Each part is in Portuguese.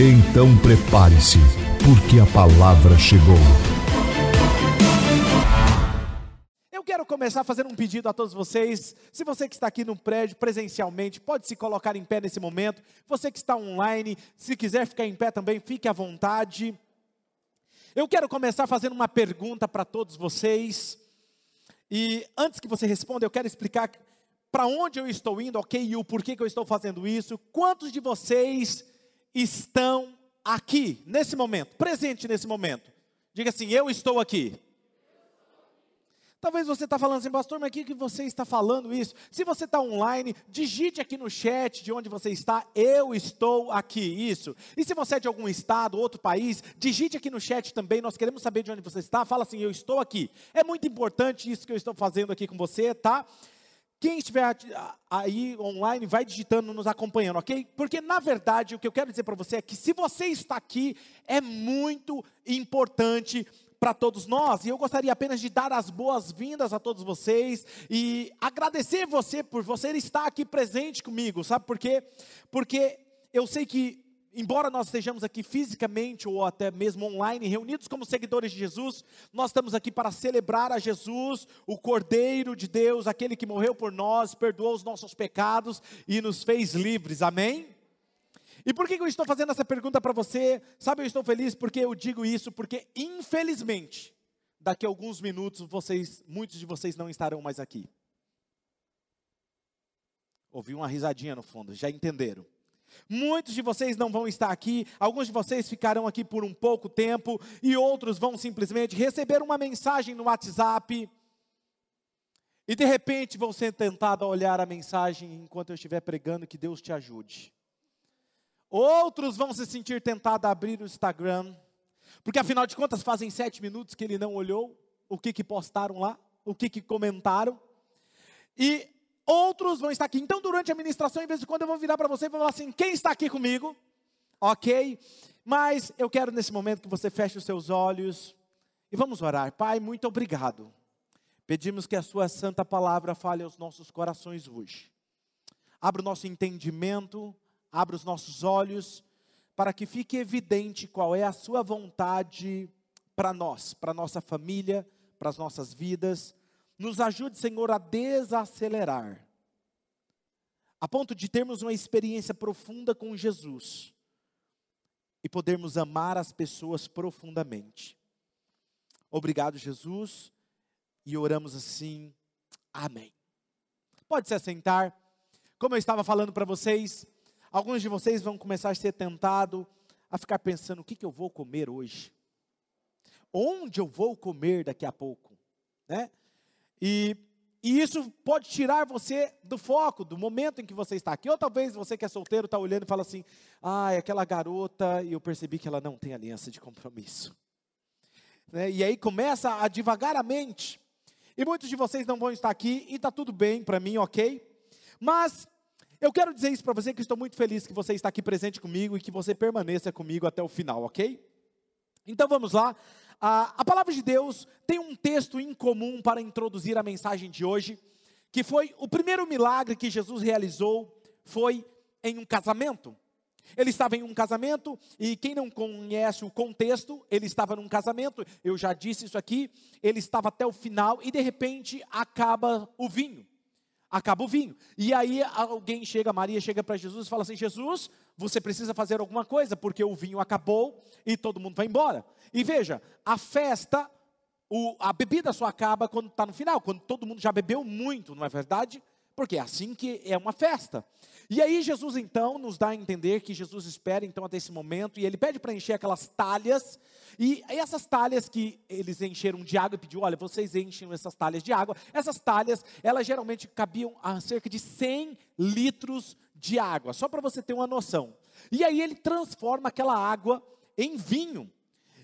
Então prepare-se, porque a palavra chegou. Eu quero começar fazendo um pedido a todos vocês. Se você que está aqui no prédio presencialmente, pode se colocar em pé nesse momento. Você que está online, se quiser ficar em pé também, fique à vontade. Eu quero começar fazendo uma pergunta para todos vocês. E antes que você responda, eu quero explicar para onde eu estou indo, ok? E o porquê que eu estou fazendo isso. Quantos de vocês estão aqui, nesse momento, presente nesse momento. Diga assim: Eu estou aqui. Talvez você está falando assim, pastor, mas aqui que você está falando isso? Se você está online, digite aqui no chat de onde você está, eu estou aqui, isso. E se você é de algum estado, outro país, digite aqui no chat também, nós queremos saber de onde você está, fala assim, eu estou aqui. É muito importante isso que eu estou fazendo aqui com você, tá? Quem estiver aí online, vai digitando, nos acompanhando, ok? Porque na verdade o que eu quero dizer para você é que se você está aqui, é muito importante para todos nós, e eu gostaria apenas de dar as boas-vindas a todos vocês e agradecer você por você estar aqui presente comigo, sabe por quê? Porque eu sei que embora nós estejamos aqui fisicamente ou até mesmo online, reunidos como seguidores de Jesus, nós estamos aqui para celebrar a Jesus, o Cordeiro de Deus, aquele que morreu por nós, perdoou os nossos pecados e nos fez livres, amém? E por que eu estou fazendo essa pergunta para você? Sabe, eu estou feliz porque eu digo isso, porque infelizmente, daqui a alguns minutos, vocês, muitos de vocês não estarão mais aqui. Ouvi uma risadinha no fundo, já entenderam? Muitos de vocês não vão estar aqui, alguns de vocês ficarão aqui por um pouco tempo, e outros vão simplesmente receber uma mensagem no WhatsApp, e de repente vão ser tentados a olhar a mensagem enquanto eu estiver pregando, que Deus te ajude. Outros vão se sentir tentados a abrir o Instagram, porque afinal de contas fazem sete minutos que ele não olhou o que, que postaram lá, o que, que comentaram, e outros vão estar aqui. Então, durante a ministração, em vez de quando eu vou virar para você e vou falar assim: quem está aqui comigo? Ok? Mas eu quero nesse momento que você feche os seus olhos e vamos orar. Pai, muito obrigado. Pedimos que a Sua santa palavra fale aos nossos corações hoje. Abra o nosso entendimento, abra os nossos olhos, para que fique evidente qual é a Sua vontade para nós, para nossa família, para as nossas vidas nos ajude, Senhor, a desacelerar, a ponto de termos uma experiência profunda com Jesus e podermos amar as pessoas profundamente. Obrigado, Jesus, e oramos assim, amém. Pode se assentar. Como eu estava falando para vocês, alguns de vocês vão começar a ser tentados a ficar pensando: o que, que eu vou comer hoje? Onde eu vou comer daqui a pouco? Né? E, e isso pode tirar você do foco, do momento em que você está aqui. Ou talvez você que é solteiro está olhando e fala assim: ah, é aquela garota, e eu percebi que ela não tem aliança de compromisso. Né? E aí começa a devagar a mente. E muitos de vocês não vão estar aqui, e está tudo bem para mim, ok? Mas eu quero dizer isso para você que estou muito feliz que você está aqui presente comigo e que você permaneça comigo até o final, ok? Então vamos lá. A, palavra de Deus tem um texto em comum para introduzir a mensagem de hoje, que foi o primeiro milagre que Jesus realizou foi em um casamento. Ele estava em um casamento, e quem não conhece o contexto, ele estava num casamento, eu já disse isso aqui, ele estava até o final, e de repente acaba o vinho. Acaba o vinho. E aí alguém chega, Maria chega para Jesus e fala assim: Jesus, você precisa fazer alguma coisa, porque o vinho acabou e todo mundo vai embora. E veja, a festa, o, a bebida só acaba quando está no final, quando todo mundo já bebeu muito, não é verdade? Porque é assim que é uma festa. E aí Jesus então nos dá a entender que Jesus espera então até esse momento e ele pede para encher aquelas talhas e essas talhas que eles encheram de água e pediu, olha, vocês enchem essas talhas de água. Essas talhas, elas geralmente cabiam a cerca de 100 litros de água, só para você ter uma noção. E aí ele transforma aquela água em vinho.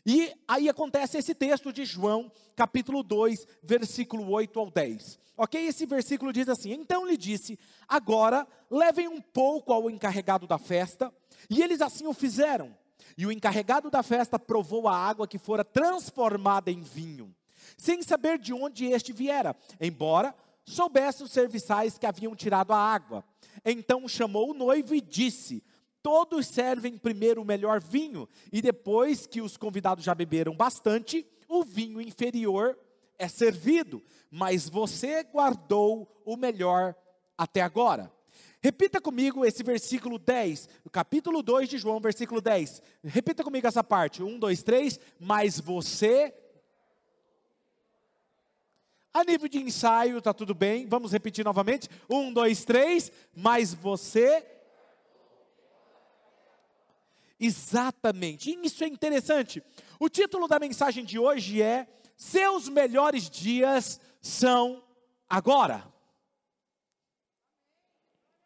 E aí acontece esse texto de João, capítulo 2, versículo 8 ao 10. Ok? Esse versículo diz assim: Então lhe disse: Agora levem um pouco ao encarregado da festa. E eles assim o fizeram. E o encarregado da festa provou a água que fora transformada em vinho, sem saber de onde este viera, embora soubesse os serviçais que haviam tirado a água. Então chamou o noivo e disse: Todos servem primeiro o melhor vinho, e depois que os convidados já beberam bastante, o vinho inferior é servido, mas você guardou o melhor até agora. Repita comigo esse versículo 10, capítulo 2 de João, versículo 10. Repita comigo essa parte. 1, 2, 3. Mas você. A nível de ensaio, tá tudo bem. Vamos repetir novamente. 1, 2, 3. Mas você Exatamente. E isso é interessante. O título da mensagem de hoje é: Seus melhores dias são agora.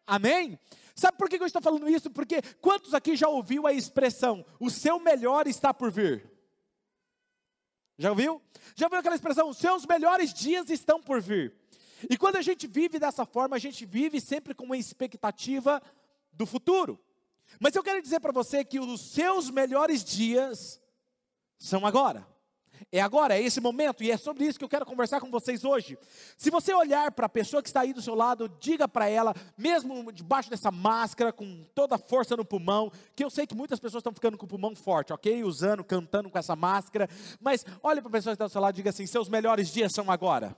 Amém? Sabe por que eu estou falando isso? Porque quantos aqui já ouviu a expressão: o seu melhor está por vir? Já ouviu? Já ouviu aquela expressão: os seus melhores dias estão por vir? E quando a gente vive dessa forma, a gente vive sempre com uma expectativa do futuro. Mas eu quero dizer para você que os seus melhores dias são agora. É agora, é esse momento, e é sobre isso que eu quero conversar com vocês hoje. Se você olhar para a pessoa que está aí do seu lado, diga para ela, mesmo debaixo dessa máscara, com toda a força no pulmão, que eu sei que muitas pessoas estão ficando com o pulmão forte, ok? Usando, cantando com essa máscara, mas olhe para a pessoa que está do seu lado e diga assim: seus melhores dias são agora.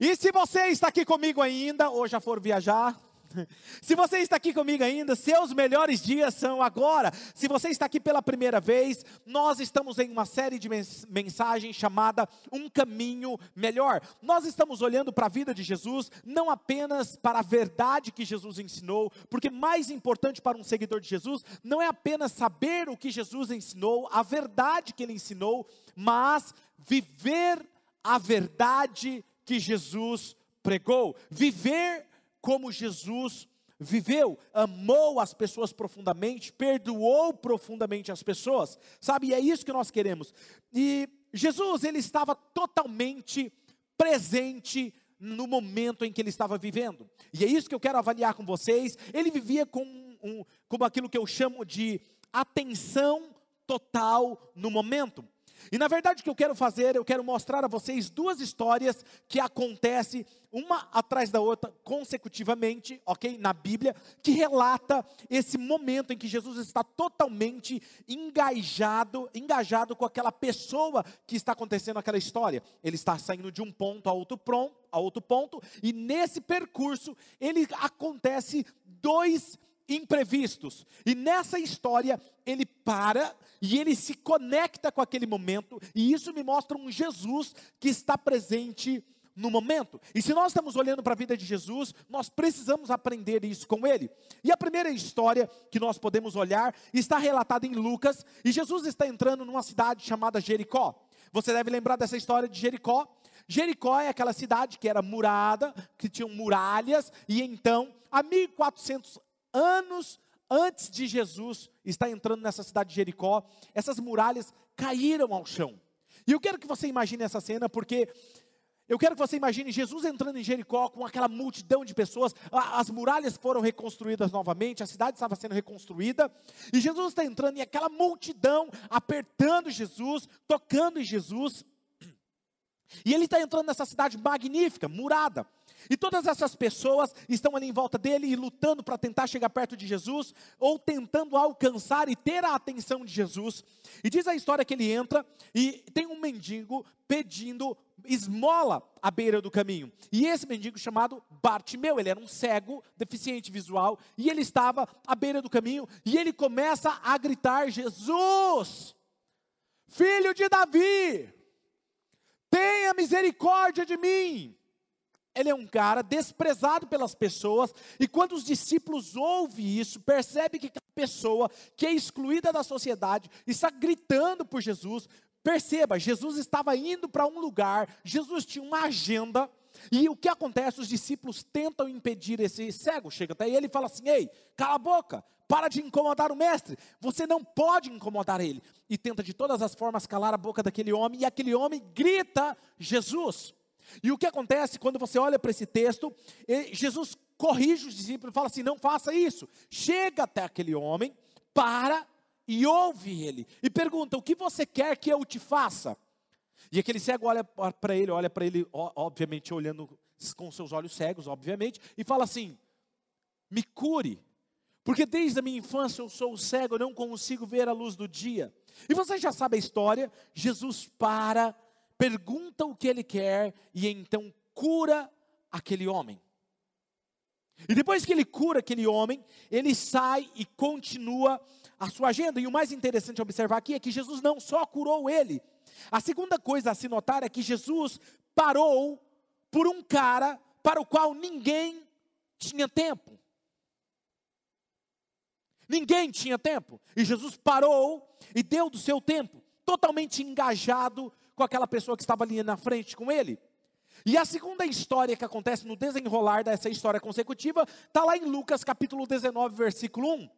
E se você está aqui comigo ainda, ou já for viajar, se você está aqui comigo ainda, seus melhores dias são agora. Se você está aqui pela primeira vez, nós estamos em uma série de mensagens chamada Um Caminho Melhor. Nós estamos olhando para a vida de Jesus, não apenas para a verdade que Jesus ensinou, porque mais importante para um seguidor de Jesus não é apenas saber o que Jesus ensinou, a verdade que ele ensinou, mas viver a verdade que Jesus pregou, viver como Jesus viveu, amou as pessoas profundamente, perdoou profundamente as pessoas, sabe? E é isso que nós queremos. E Jesus, ele estava totalmente presente no momento em que ele estava vivendo. E é isso que eu quero avaliar com vocês. Ele vivia com, um, como aquilo que eu chamo de atenção total no momento. E na verdade o que eu quero fazer, eu quero mostrar a vocês duas histórias que acontecem uma atrás da outra consecutivamente, ok? Na Bíblia, que relata esse momento em que Jesus está totalmente engajado, engajado com aquela pessoa que está acontecendo aquela história. Ele está saindo de um ponto a outro, prom, a outro ponto, e nesse percurso ele acontece dois imprevistos. E nessa história, ele para e ele se conecta com aquele momento, e isso me mostra um Jesus que está presente no momento. E se nós estamos olhando para a vida de Jesus, nós precisamos aprender isso com ele. E a primeira história que nós podemos olhar está relatada em Lucas, e Jesus está entrando numa cidade chamada Jericó. Você deve lembrar dessa história de Jericó. Jericó é aquela cidade que era murada, que tinha muralhas, e então, há 1400 anos antes de Jesus estar entrando nessa cidade de Jericó, essas muralhas caíram ao chão. E eu quero que você imagine essa cena, porque eu quero que você imagine Jesus entrando em Jericó com aquela multidão de pessoas, as muralhas foram reconstruídas novamente, a cidade estava sendo reconstruída, e Jesus está entrando e aquela multidão apertando Jesus, tocando em Jesus, e ele está entrando nessa cidade magnífica, murada. E todas essas pessoas estão ali em volta dele e lutando para tentar chegar perto de Jesus, ou tentando alcançar e ter a atenção de Jesus. E diz a história que ele entra e tem um mendigo pedindo esmola à beira do caminho. E esse mendigo chamado Bartimeu, ele era um cego, deficiente visual, e ele estava à beira do caminho e ele começa a gritar: Jesus, filho de Davi, tenha misericórdia de mim. Ele é um cara desprezado pelas pessoas, e quando os discípulos ouvem isso, percebe que a pessoa que é excluída da sociedade está gritando por Jesus. Perceba, Jesus estava indo para um lugar, Jesus tinha uma agenda, E o que acontece? Os discípulos tentam impedir esse cego. Chega até ele e fala assim: Ei, cala a boca, para de incomodar o mestre. Você não pode incomodar ele. E tenta de todas as formas calar a boca daquele homem. E aquele homem grita: Jesus. E o que acontece quando você olha para esse texto? Jesus corrige os discípulos e fala assim: Não faça isso. Chega até aquele homem, para e ouve ele. E pergunta: O que você quer que eu te faça? E aquele cego olha para ele, olha para ele, obviamente olhando com seus olhos cegos, obviamente, e fala assim: Me cure, porque desde a minha infância eu sou cego, eu não consigo ver a luz do dia. E você já sabe a história: Jesus para, pergunta o que ele quer e então cura aquele homem. E depois que ele cura aquele homem, ele sai e continua a sua agenda. E o mais interessante observar aqui é que Jesus não só curou ele, a segunda coisa a se notar é que Jesus parou por um cara para o qual ninguém tinha tempo. Ninguém tinha tempo. E Jesus parou e deu do seu tempo, totalmente engajado com aquela pessoa que estava ali na frente com ele. E a segunda história que acontece no desenrolar dessa história consecutiva está lá em Lucas capítulo 19, versículo 1.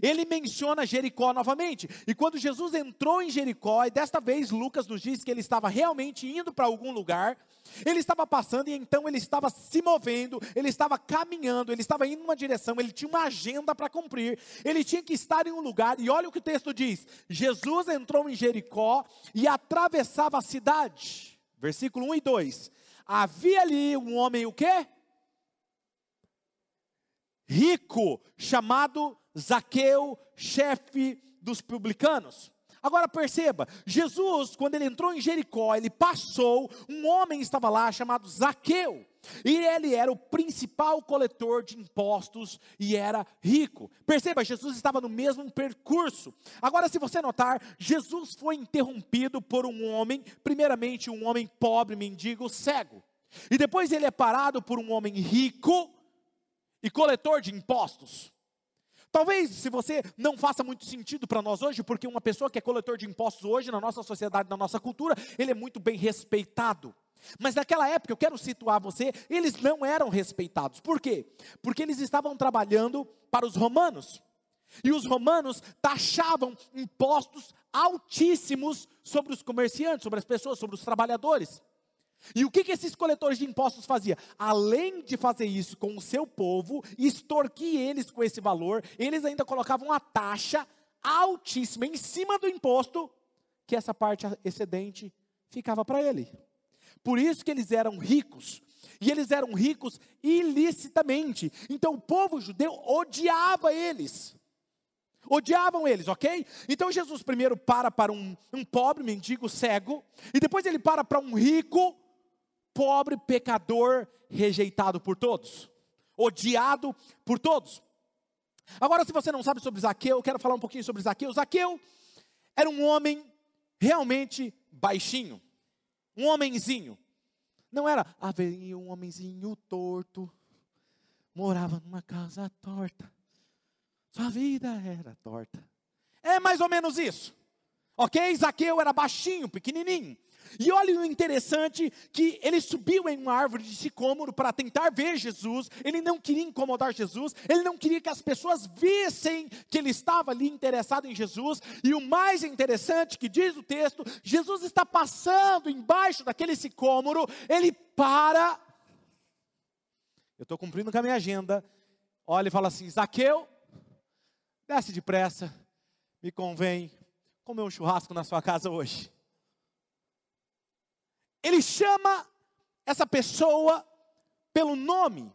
Ele menciona Jericó novamente. E quando Jesus entrou em Jericó, e desta vez Lucas nos diz que ele estava realmente indo para algum lugar, ele estava passando e então ele estava se movendo, ele estava caminhando, ele estava indo em uma direção, ele tinha uma agenda para cumprir, ele tinha que estar em um lugar. E olha o que o texto diz: Jesus entrou em Jericó e atravessava a cidade. Versículo 1 e 2. Havia ali um homem o quê? Rico, chamado Zaqueu, chefe dos publicanos. Agora perceba, Jesus, quando ele entrou em Jericó, ele passou, um homem estava lá chamado Zaqueu, e ele era o principal coletor de impostos e era rico. Perceba, Jesus estava no mesmo percurso. Agora, se você notar, Jesus foi interrompido por um homem, primeiramente um homem pobre, mendigo, cego. E depois ele é parado por um homem rico e coletor de impostos. Talvez, se você não faça muito sentido para nós hoje, porque uma pessoa que é coletor de impostos hoje, na nossa sociedade, na nossa cultura, ele é muito bem respeitado. Mas naquela época, eu quero situar você, eles não eram respeitados. Por quê? Porque eles estavam trabalhando para os romanos. E os romanos taxavam impostos altíssimos sobre os comerciantes, sobre as pessoas, sobre os trabalhadores. E o que, que esses coletores de impostos faziam? Além de fazer isso com o seu povo, extorquir eles com esse valor, eles ainda colocavam uma taxa altíssima em cima do imposto, que essa parte excedente ficava para ele. Por isso que eles eram ricos. E eles eram ricos ilicitamente. Então o povo judeu odiava eles. Odiavam eles, ok? Então Jesus primeiro para para um, um pobre mendigo cego, e depois ele para para um rico pobre pecador rejeitado por todos, odiado por todos. Agora, se você não sabe sobre Zaqueu, eu quero falar um pouquinho sobre Zaqueu. Zaqueu era um homem realmente baixinho, um homenzinho. Não era, haveria um homenzinho torto, morava numa casa torta, sua vida era torta. É mais ou menos isso, ok? Zaqueu era baixinho, pequenininho, e olha o interessante que ele subiu em uma árvore de sicômoro para tentar ver Jesus. Ele não queria incomodar Jesus, ele não queria que as pessoas vissem que ele estava ali interessado em Jesus. E o mais interessante que diz o texto, Jesus está passando embaixo daquele sicômoro, ele para. Eu estou cumprindo com a minha agenda. Olha e fala assim: Zaqueu, desce depressa, me convém comer um churrasco na sua casa hoje. Ele chama essa pessoa pelo nome.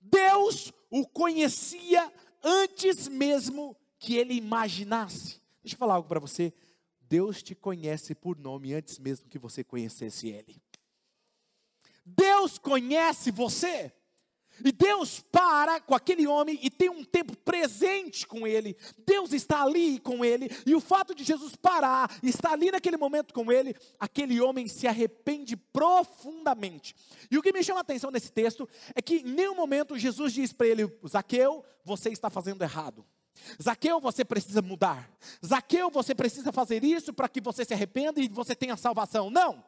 Deus o conhecia antes mesmo que ele imaginasse. Deixa eu falar algo para você. Deus te conhece por nome antes mesmo que você conhecesse ele. Deus conhece você. E Deus para com aquele homem e tem um tempo presente com ele. Deus está ali com ele. E o fato de Jesus parar, estar ali naquele momento com ele, aquele homem se arrepende profundamente. E o que me chama a atenção nesse texto é que em nenhum momento Jesus diz para ele: Zaqueu, você está fazendo errado. Zaqueu, você precisa mudar. Zaqueu, você precisa fazer isso para que você se arrependa e você tenha salvação. Não.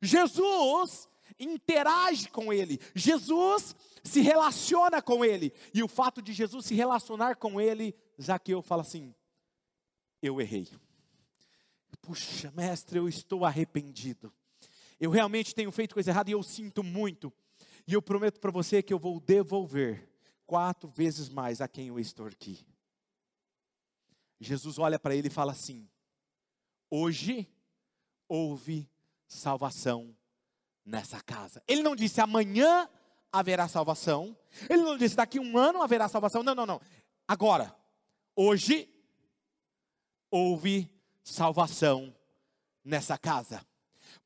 Jesus interage com ele. Jesus se relaciona com ele. E o fato de Jesus se relacionar com ele, Zaqueu fala assim: Eu errei. Puxa, mestre, eu estou arrependido. Eu realmente tenho feito coisa errada e eu sinto muito. E eu prometo para você que eu vou devolver quatro vezes mais a quem eu extorqui. Jesus olha para ele e fala assim: Hoje houve salvação nessa casa. Ele não disse amanhã haverá salvação. Ele não disse daqui um ano haverá salvação. Não, não, não. Agora, hoje houve salvação nessa casa.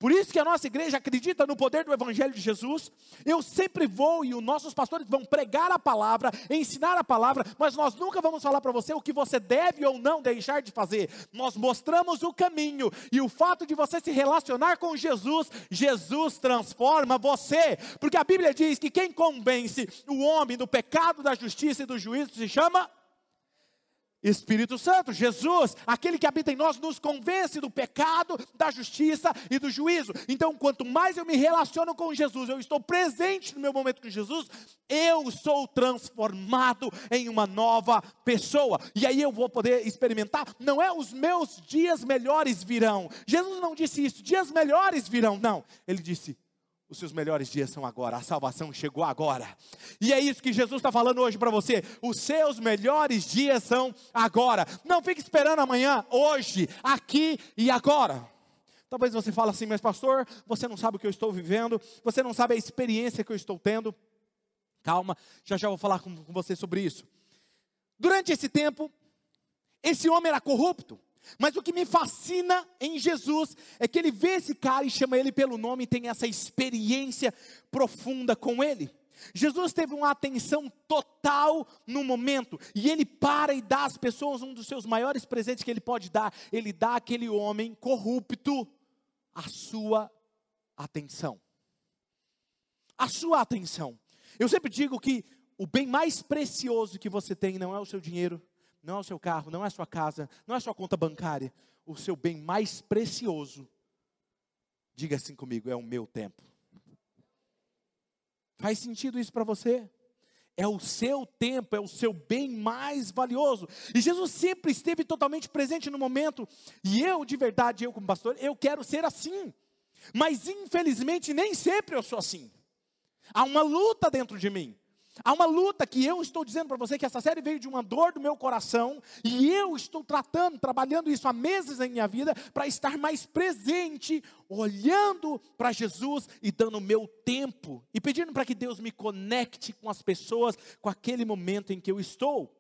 Por isso que a nossa igreja acredita no poder do Evangelho de Jesus. Eu sempre vou e os nossos pastores vão pregar a palavra, ensinar a palavra, mas nós nunca vamos falar para você o que você deve ou não deixar de fazer. Nós mostramos o caminho e o fato de você se relacionar com Jesus, Jesus transforma você, porque a Bíblia diz que quem convence o homem do pecado, da justiça e do juízo se chama Espírito Santo, Jesus, aquele que habita em nós, nos convence do pecado, da justiça e do juízo. Então, quanto mais eu me relaciono com Jesus, eu estou presente no meu momento com Jesus, eu sou transformado em uma nova pessoa. E aí eu vou poder experimentar. Não é os meus dias melhores virão. Jesus não disse isso, dias melhores virão. Não. Ele disse: os seus melhores dias são agora, a salvação chegou agora. E é isso que Jesus está falando hoje para você. Os seus melhores dias são agora. Não fique esperando amanhã, hoje, aqui e agora. Talvez você fale assim, mas pastor, você não sabe o que eu estou vivendo, você não sabe a experiência que eu estou tendo. Calma, já já vou falar com, com você sobre isso. Durante esse tempo, esse homem era corrupto. Mas o que me fascina em Jesus é que ele vê esse cara e chama ele pelo nome e tem essa experiência profunda com ele. Jesus teve uma atenção total no momento, e ele para e dá às pessoas um dos seus maiores presentes que ele pode dar. Ele dá àquele homem corrupto a sua atenção. A sua atenção. Eu sempre digo que o bem mais precioso que você tem não é o seu dinheiro, não é o seu carro, não é a sua casa, não é a sua conta bancária. O seu bem mais precioso, diga assim comigo, é o meu tempo. Faz sentido isso para você? É o seu tempo, é o seu bem mais valioso. E Jesus sempre esteve totalmente presente no momento. E eu, de verdade, eu como pastor, eu quero ser assim. Mas infelizmente nem sempre eu sou assim. Há uma luta dentro de mim. Há uma luta que eu estou dizendo para você que essa série veio de uma dor do meu coração e eu estou tratando, trabalhando isso há meses em minha vida para estar mais presente, olhando para Jesus e dando o meu tempo e pedindo para que Deus me conecte com as pessoas, com aquele momento em que eu estou.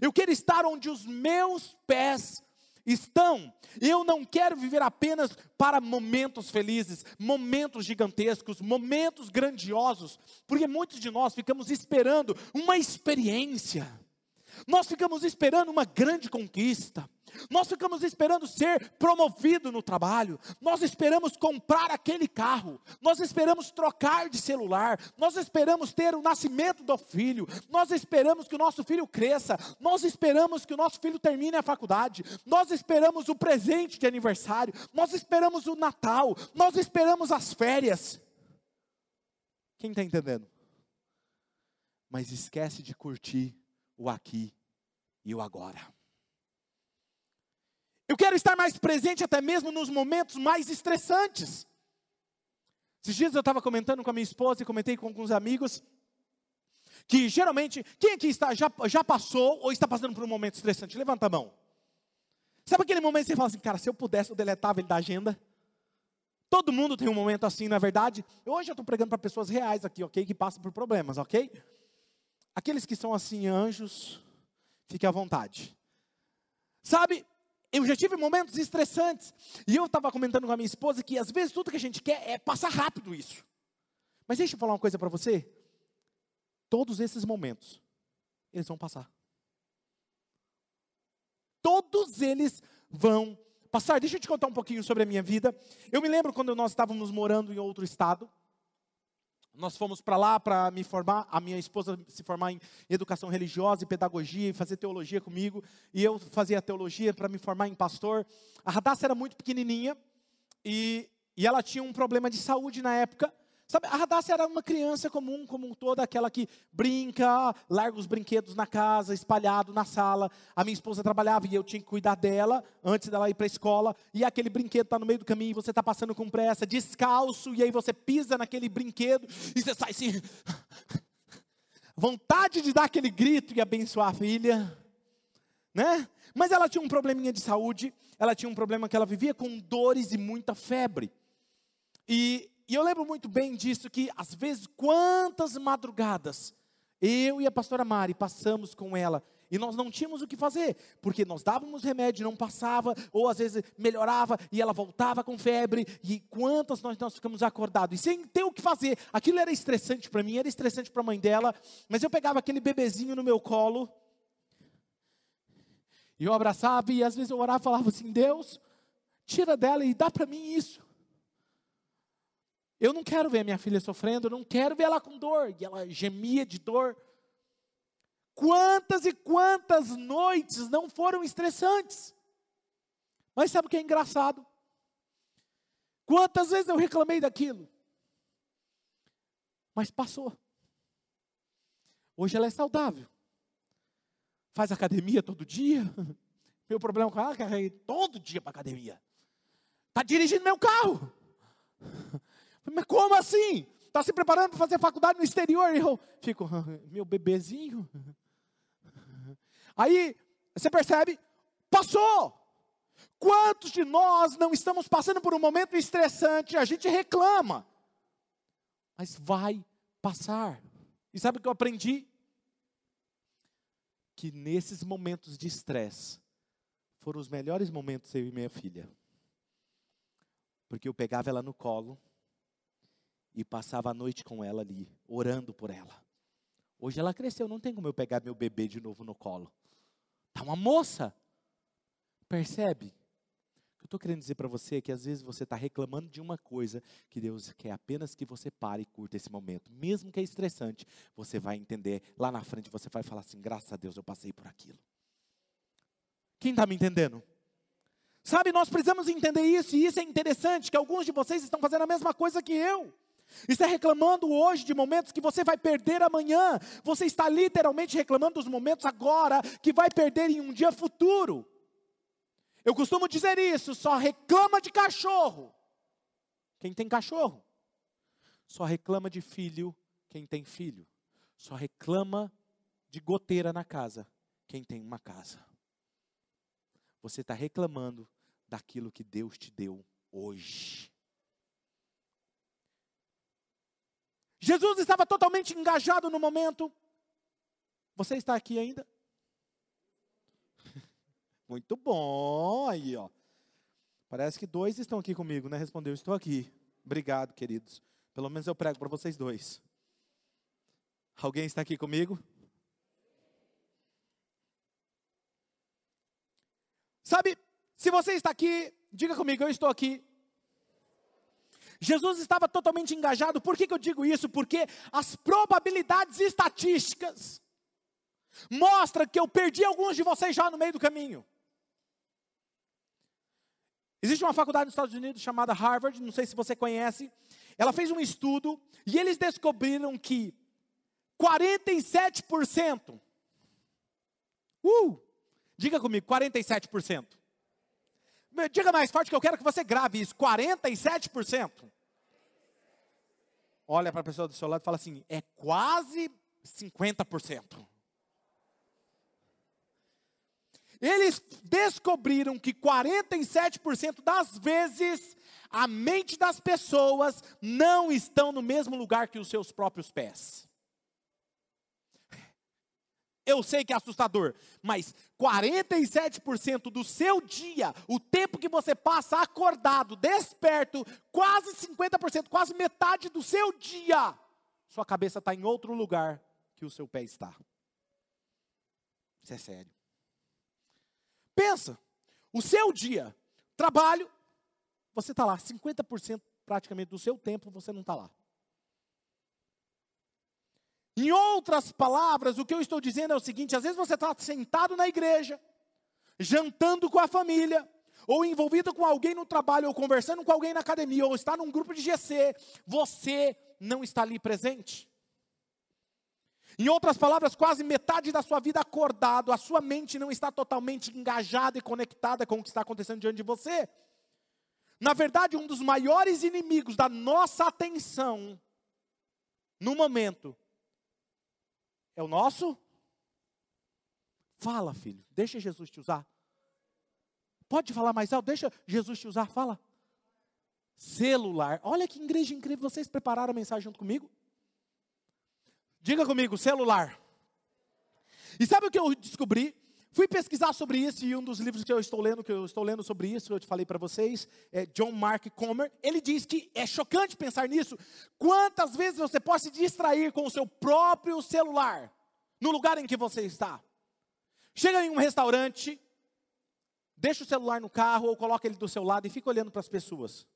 Eu quero estar onde os meus pés estão. Eu não quero viver apenas para momentos felizes, momentos gigantescos, momentos grandiosos, porque muitos de nós ficamos esperando uma experiência, nós ficamos esperando uma grande conquista, nós ficamos esperando ser promovido no trabalho, nós esperamos comprar aquele carro, nós esperamos trocar de celular, nós esperamos ter o nascimento do filho, nós esperamos que o nosso filho cresça, nós esperamos que o nosso filho termine a faculdade, nós esperamos o presente de aniversário, nós esperamos o Natal, nós esperamos as férias. Quem está entendendo? Mas esquece de curtir o aqui e o agora. Eu quero estar mais presente até mesmo nos momentos mais estressantes. Esses dias eu estava comentando com a minha esposa e comentei com alguns amigos que geralmente, quem aqui está, já, já passou ou está passando por um momento estressante? Levanta a mão. Sabe aquele momento que você fala assim, cara, se eu pudesse eu deletava ele da agenda? Todo mundo tem um momento assim, na é verdade. Hoje eu estou pregando para pessoas reais aqui, ok? Que passam por problemas, ok? Aqueles que são assim, anjos, fique à vontade. Sabe, eu já tive momentos estressantes. E eu estava comentando com a minha esposa que às vezes tudo que a gente quer é passar rápido isso. Mas deixa eu falar uma coisa para você. Todos esses momentos, eles vão passar. Todos eles vão passar. Deixa eu te contar um pouquinho sobre a minha vida. Eu me lembro quando nós estávamos morando em outro estado. Nós fomos para lá para me formar, a minha esposa se formar em educação religiosa e pedagogia e fazer teologia comigo, e eu fazia teologia para me formar em pastor. A Radassa era muito pequenininha e, e ela tinha um problema de saúde na época, Sabe, a Radassa era uma criança comum, como toda aquela que brinca, larga os brinquedos na casa, espalhado na sala. A minha esposa trabalhava e eu tinha que cuidar dela antes dela ir para a escola. E aquele brinquedo está no meio do caminho, e você está passando com pressa, descalço, e aí você pisa naquele brinquedo e você sai assim. Vontade de dar aquele grito e abençoar a filha, né? Mas ela tinha um probleminha de saúde, ela tinha um problema que ela vivia com dores e muita febre. E e eu lembro muito bem disso, que às vezes, quantas madrugadas, eu e a pastora Mari passamos com ela, e nós não tínhamos o que fazer, porque nós dávamos remédio, não passava, ou às vezes melhorava, e ela voltava com febre, e quantas nós, nós ficamos acordados, e sem ter o que fazer, aquilo era estressante para mim, era estressante para a mãe dela, mas eu pegava aquele bebezinho no meu colo, e eu abraçava, e às vezes eu orava e falava assim, Deus, tira dela e dá para mim isso, eu não quero ver minha filha sofrendo, eu não quero ver ela com dor. E ela gemia de dor. Quantas e quantas noites não foram estressantes? Mas sabe o que é engraçado? Quantas vezes eu reclamei daquilo? Mas passou. Hoje ela é saudável. Faz academia todo dia. Meu problema com ela é que ela ir todo dia para academia. Está dirigindo meu carro. Mas como assim? Está se preparando para fazer faculdade no exterior? E eu fico, meu bebezinho. Aí, você percebe? Passou. Quantos de nós não estamos passando por um momento estressante? A gente reclama. Mas vai passar. E sabe o que eu aprendi? Que nesses momentos de estresse foram os melhores momentos eu e minha filha. Porque eu pegava ela no colo e passava a noite com ela ali, orando por ela. Hoje ela cresceu, não tem como eu pegar meu bebê de novo no colo. Tá uma moça. Percebe? O que eu estou querendo dizer para você é que às vezes você está reclamando de uma coisa que Deus quer apenas que você pare e curta esse momento. Mesmo que é estressante, você vai entender. Lá na frente você vai falar assim: graças a Deus eu passei por aquilo. Quem está me entendendo? Sabe, nós precisamos entender isso, e isso é interessante, que alguns de vocês estão fazendo a mesma coisa que eu. Está reclamando hoje de momentos que você vai perder amanhã. Você está literalmente reclamando dos momentos agora que vai perder em um dia futuro. Eu costumo dizer isso, só reclama de cachorro. Quem tem cachorro? Só reclama de filho quem tem filho. Só reclama de goteira na casa quem tem uma casa. Você está reclamando daquilo que Deus te deu hoje. Jesus estava totalmente engajado no momento. Você está aqui ainda? Muito bom aí, ó. Parece que dois estão aqui comigo, né? Respondeu, estou aqui. Obrigado, queridos. Pelo menos eu prego para vocês dois. Alguém está aqui comigo? Sabe, se você está aqui, diga comigo, eu estou aqui. Jesus estava totalmente engajado. Por que, que eu digo isso? Porque as probabilidades estatísticas mostram que eu perdi alguns de vocês já no meio do caminho. Existe uma faculdade nos Estados Unidos chamada Harvard, não sei se você conhece. Ela fez um estudo e eles descobriram que 47%, uh, diga comigo, 47%. Diga mais forte que eu quero que você grave isso, 47% olha para a pessoa do seu lado e fala assim: é quase 50%. Eles descobriram que 47% das vezes a mente das pessoas não estão no mesmo lugar que os seus próprios pés. Eu sei que é assustador, mas 47% do seu dia, o tempo que você passa acordado, desperto, quase 50%, quase metade do seu dia, sua cabeça está em outro lugar que o seu pé está. Isso é sério. Pensa, o seu dia, trabalho, você está lá, 50% praticamente do seu tempo você não está lá. Em outras palavras, o que eu estou dizendo é o seguinte: às vezes você está sentado na igreja, jantando com a família, ou envolvido com alguém no trabalho, ou conversando com alguém na academia, ou está num grupo de GC, você não está ali presente. Em outras palavras, quase metade da sua vida acordado, a sua mente não está totalmente engajada e conectada com o que está acontecendo diante de você. Na verdade, um dos maiores inimigos da nossa atenção no momento é o nosso. Fala, filho, deixa Jesus te usar. Pode falar mais alto, deixa Jesus te usar, fala. Celular. Olha que igreja incrível, vocês prepararam a mensagem junto comigo? Diga comigo, celular. E sabe o que eu descobri? Fui pesquisar sobre isso e um dos livros que eu estou lendo, que eu estou lendo sobre isso, eu te falei para vocês, é John Mark Comer. Ele diz que é chocante pensar nisso. Quantas vezes você pode se distrair com o seu próprio celular no lugar em que você está? Chega em um restaurante, deixa o celular no carro ou coloca ele do seu lado e fica olhando para as pessoas.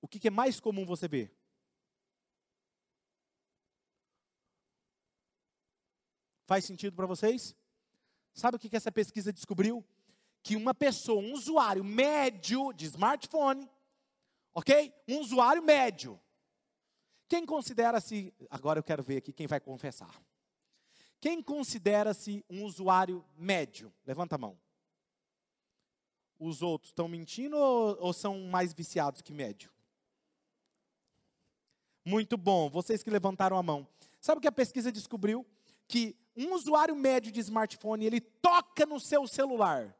O que, que é mais comum você ver? Faz sentido para vocês? Sabe o que, que essa pesquisa descobriu? Que uma pessoa, um usuário médio de smartphone, ok? Um usuário médio. Quem considera-se, agora eu quero ver aqui quem vai confessar. Quem considera-se um usuário médio? Levanta a mão. Os outros estão mentindo ou, ou são mais viciados que médio? Muito bom, vocês que levantaram a mão. Sabe o que a pesquisa descobriu? Que um usuário médio de smartphone, ele toca no seu celular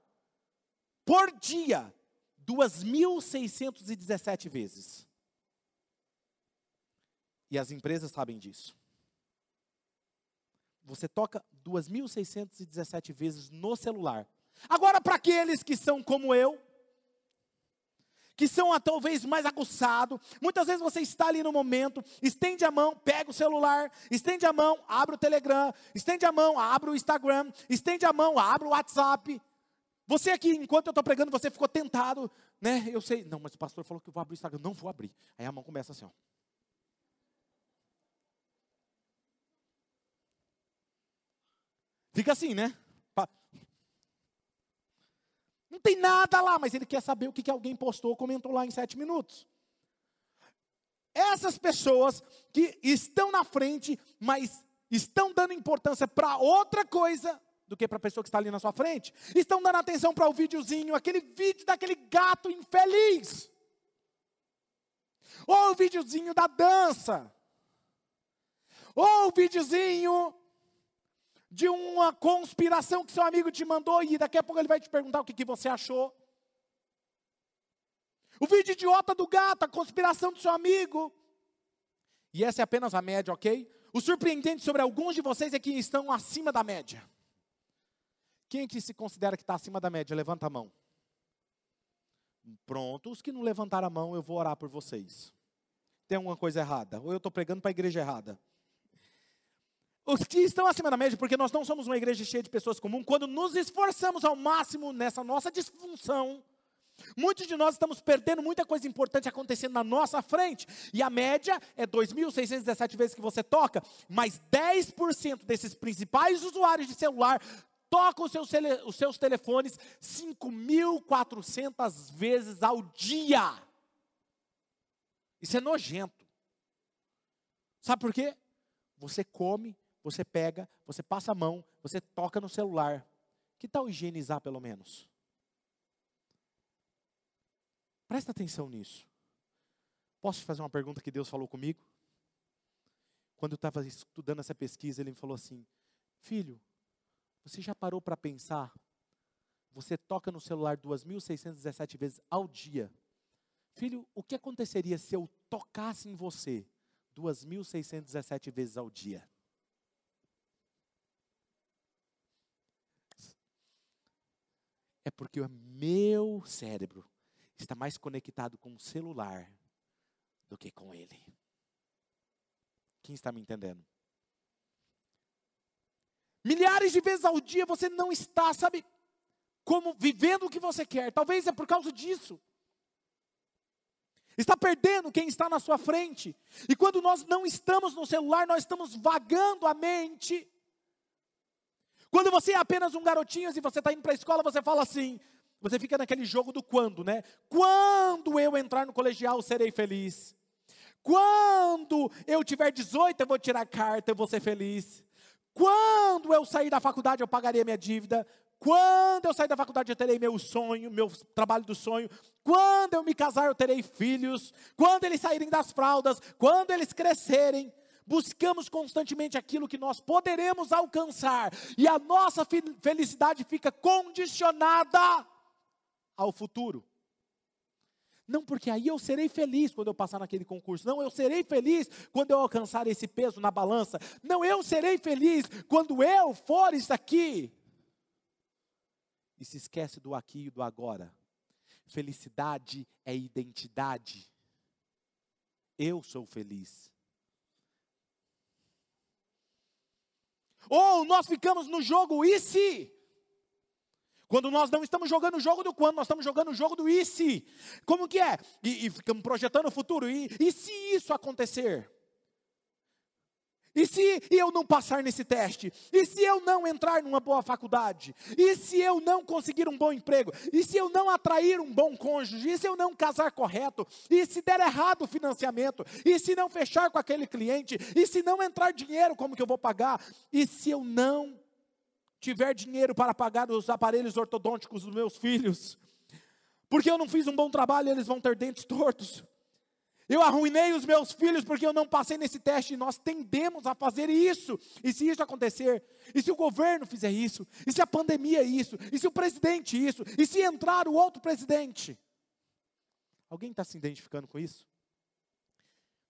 por dia 2.617 vezes. E as empresas sabem disso. Você toca 2.617 vezes no celular. Agora, para aqueles que são como eu, que são talvez mais aguçados. Muitas vezes você está ali no momento, estende a mão, pega o celular, estende a mão, abre o Telegram, estende a mão, abre o Instagram, estende a mão, abre o WhatsApp. Você aqui, enquanto eu estou pregando, você ficou tentado, né? Eu sei, não, mas o pastor falou que eu vou abrir o Instagram. Não vou abrir. Aí a mão começa assim, ó. Fica assim, né? Não tem nada lá, mas ele quer saber o que, que alguém postou, comentou lá em sete minutos. Essas pessoas que estão na frente, mas estão dando importância para outra coisa do que para a pessoa que está ali na sua frente, estão dando atenção para o videozinho, aquele vídeo daquele gato infeliz, ou o videozinho da dança, ou o videozinho de uma conspiração que seu amigo te mandou e daqui a pouco ele vai te perguntar o que, que você achou. O vídeo idiota do gato, a conspiração do seu amigo. E essa é apenas a média, ok? O surpreendente sobre alguns de vocês é que estão acima da média. Quem que se considera que está acima da média? Levanta a mão. Pronto, os que não levantaram a mão, eu vou orar por vocês. Tem alguma coisa errada? Ou eu estou pregando para a igreja errada? Os que estão acima da média, porque nós não somos uma igreja cheia de pessoas comuns, quando nos esforçamos ao máximo nessa nossa disfunção, muitos de nós estamos perdendo muita coisa importante acontecendo na nossa frente, e a média é 2.617 vezes que você toca, mas 10% desses principais usuários de celular tocam os seus, os seus telefones 5.400 vezes ao dia. Isso é nojento. Sabe por quê? Você come, você pega, você passa a mão, você toca no celular. Que tal higienizar pelo menos? Presta atenção nisso. Posso te fazer uma pergunta que Deus falou comigo? Quando eu estava estudando essa pesquisa, ele me falou assim: Filho, você já parou para pensar? Você toca no celular 2.617 vezes ao dia. Filho, o que aconteceria se eu tocasse em você 2.617 vezes ao dia? É porque o meu cérebro está mais conectado com o celular do que com ele. Quem está me entendendo? Milhares de vezes ao dia você não está, sabe, como vivendo o que você quer. Talvez é por causa disso. Está perdendo quem está na sua frente. E quando nós não estamos no celular, nós estamos vagando a mente quando você é apenas um garotinho e você está indo para a escola, você fala assim, você fica naquele jogo do quando, né? Quando eu entrar no colegial, serei feliz. Quando eu tiver 18, eu vou tirar carta, eu vou ser feliz. Quando eu sair da faculdade, eu pagarei minha dívida. Quando eu sair da faculdade, eu terei meu sonho, meu trabalho do sonho. Quando eu me casar, eu terei filhos. Quando eles saírem das fraldas, quando eles crescerem, buscamos constantemente aquilo que nós poderemos alcançar, e a nossa felicidade fica condicionada ao futuro. Não porque aí eu serei feliz quando eu passar naquele concurso. Não, eu serei feliz quando eu alcançar esse peso na balança. Não, eu serei feliz quando eu for isso aqui. E se esquece do aqui e do agora. Felicidade é identidade. Eu sou feliz. Ou nós ficamos no jogo e se? Quando nós não estamos jogando o jogo do quando, nós estamos jogando o jogo do e se. Como que é? E, e ficamos projetando o futuro. E, e se isso acontecer? E se eu não passar nesse teste? E se eu não entrar numa boa faculdade? E se eu não conseguir um bom emprego? E se eu não atrair um bom cônjuge? E se eu não casar correto? E se der errado o financiamento? E se não fechar com aquele cliente? E se não entrar dinheiro, como que eu vou pagar? E se eu não tiver dinheiro para pagar os aparelhos ortodônticos dos meus filhos, porque eu não fiz um bom trabalho, eles vão ter dentes tortos. Eu arruinei os meus filhos porque eu não passei nesse teste. E nós tendemos a fazer isso. E se isso acontecer, e se o governo fizer isso, e se a pandemia é isso, e se o presidente isso, e se entrar o outro presidente. Alguém está se identificando com isso?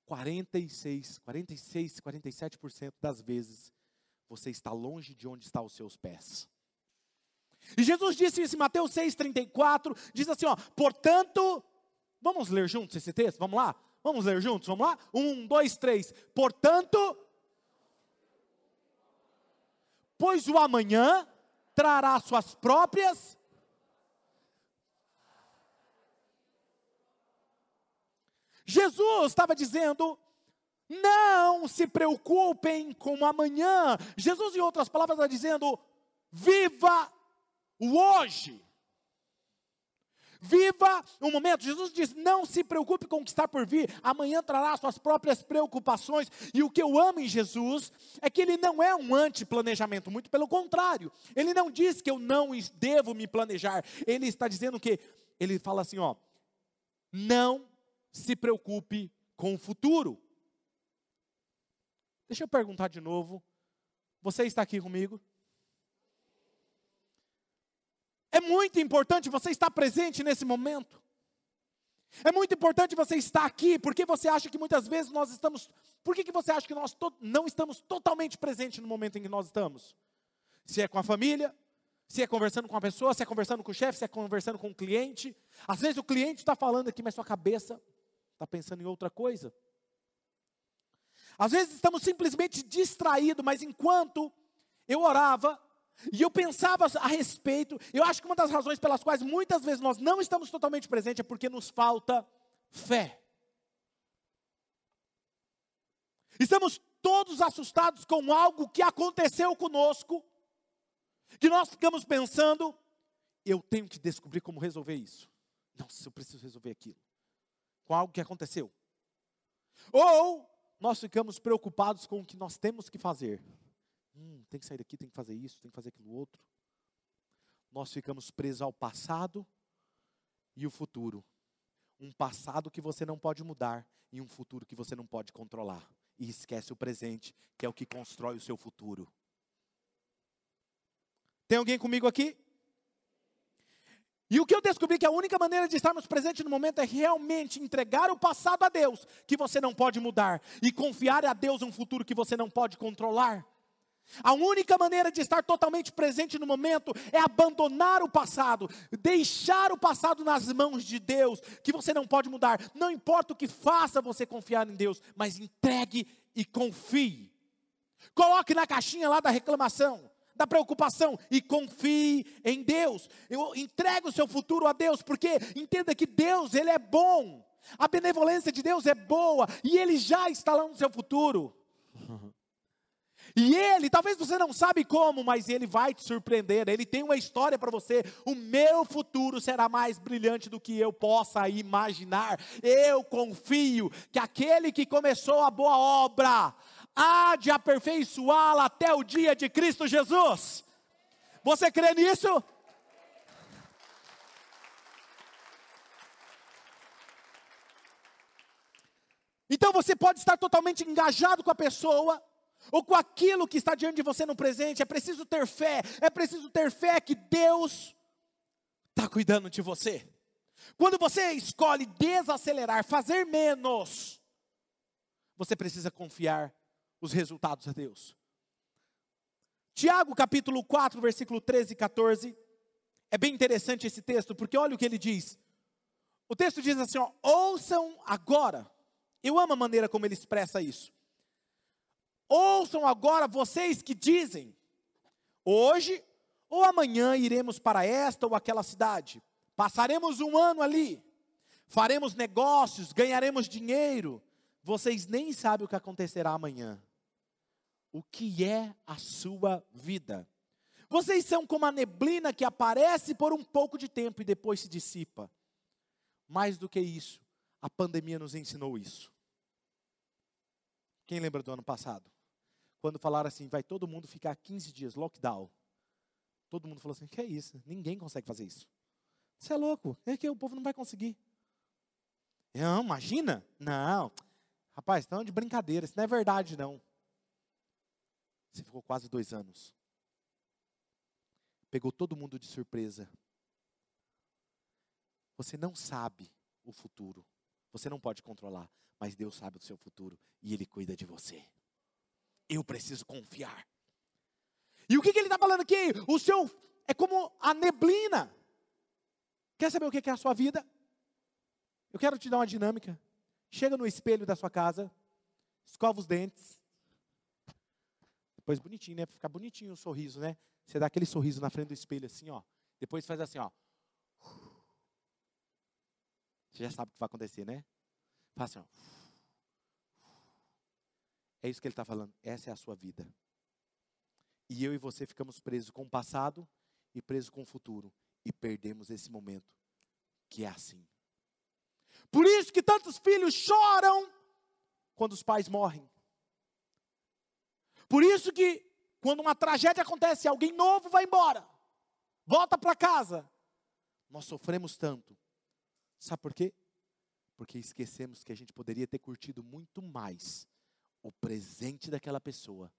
46, 46, 47% das vezes você está longe de onde estão os seus pés. E Jesus disse isso em Mateus 6,34, diz assim: ó, portanto, vamos ler juntos esse texto? Vamos lá? Vamos ler juntos? Vamos lá? Um, dois, três. Portanto, pois o amanhã trará suas próprias. Jesus estava dizendo não se preocupem com amanhã. Jesus, em outras palavras, está dizendo: viva o hoje. Viva o momento. Jesus diz: não se preocupe com o que está por vir, amanhã trará suas próprias preocupações. E o que eu amo em Jesus é que ele não é um anti-planejamento, muito pelo contrário. Ele não diz que eu não devo me planejar. Ele está dizendo que, ele fala assim: ó, não se preocupe com o futuro. Deixa eu perguntar de novo. Você está aqui comigo? É muito importante você estar presente nesse momento. É muito importante você estar aqui, porque você acha que muitas vezes nós estamos. Por que, que você acha que nós não estamos totalmente presentes no momento em que nós estamos? Se é com a família, se é conversando com a pessoa, se é conversando com o chefe, se é conversando com o cliente. Às vezes o cliente está falando aqui, mas sua cabeça está pensando em outra coisa. Às vezes estamos simplesmente distraídos, mas enquanto eu orava e eu pensava a respeito, eu acho que uma das razões pelas quais muitas vezes nós não estamos totalmente presentes é porque nos falta fé. Estamos todos assustados com algo que aconteceu conosco, que nós ficamos pensando, eu tenho que descobrir como resolver isso. Nossa, eu preciso resolver aquilo. Com algo que aconteceu. Ou nós ficamos preocupados com o que nós temos que fazer. Hum, tem que sair daqui, tem que fazer isso, tem que fazer aquilo outro. Nós ficamos presos ao passado e o futuro. Um passado que você não pode mudar e um futuro que você não pode controlar. E esquece o presente, que é o que constrói o seu futuro. Tem alguém comigo aqui? E o que eu descobri que a única maneira de estarmos presentes no momento é realmente entregar o passado a Deus, que você não pode mudar, e confiar a Deus um futuro que você não pode controlar. A única maneira de estar totalmente presente no momento é abandonar o passado, deixar o passado nas mãos de Deus, que você não pode mudar. Não importa o que faça você confiar em Deus, mas entregue e confie. Coloque na caixinha lá da reclamação da preocupação e confie em Deus. Eu entrego o seu futuro a Deus, porque entenda que Deus, ele é bom. A benevolência de Deus é boa e ele já está lá no seu futuro. E ele, talvez você não sabe como, mas ele vai te surpreender. Ele tem uma história para você. O meu futuro será mais brilhante do que eu possa imaginar. Eu confio que aquele que começou a boa obra há de aperfeiçoá-la até o dia de Cristo Jesus. Você crê nisso? Então você pode estar totalmente engajado com a pessoa, ou com aquilo que está diante de você no presente. É preciso ter fé, é preciso ter fé que Deus está cuidando de você. Quando você escolhe desacelerar, fazer menos, você precisa confiar os resultados a Deus. Tiago capítulo 4, versículo 13 e 14. É bem interessante esse texto, porque olha o que ele diz. O texto diz assim: ó, ouçam agora eu amo a maneira como ele expressa isso. Ouçam agora vocês que dizem: hoje ou amanhã iremos para esta ou aquela cidade, passaremos um ano ali, faremos negócios, ganharemos dinheiro. Vocês nem sabem o que acontecerá amanhã. O que é a sua vida? Vocês são como a neblina que aparece por um pouco de tempo e depois se dissipa. Mais do que isso, a pandemia nos ensinou isso. Quem lembra do ano passado? Quando falaram assim, vai todo mundo ficar 15 dias, lockdown. Todo mundo falou assim, que é isso? Ninguém consegue fazer isso. Você é louco, é que o povo não vai conseguir. Não, imagina? Não. Rapaz, estão de brincadeira, isso não é verdade não. Você ficou quase dois anos. Pegou todo mundo de surpresa. Você não sabe o futuro. Você não pode controlar, mas Deus sabe do seu futuro e Ele cuida de você. Eu preciso confiar. E o que, que ele está falando aqui? O seu é como a neblina. Quer saber o que é a sua vida? Eu quero te dar uma dinâmica. Chega no espelho da sua casa, escova os dentes. Depois bonitinho, né? Ficar bonitinho o sorriso, né? Você dá aquele sorriso na frente do espelho assim, ó. Depois faz assim, ó. Você já sabe o que vai acontecer, né? Faz assim, ó. É isso que ele está falando. Essa é a sua vida. E eu e você ficamos presos com o passado e presos com o futuro. E perdemos esse momento, que é assim. Por isso que tantos filhos choram quando os pais morrem. Por isso que quando uma tragédia acontece, alguém novo vai embora, volta para casa. Nós sofremos tanto. Sabe por quê? Porque esquecemos que a gente poderia ter curtido muito mais o presente daquela pessoa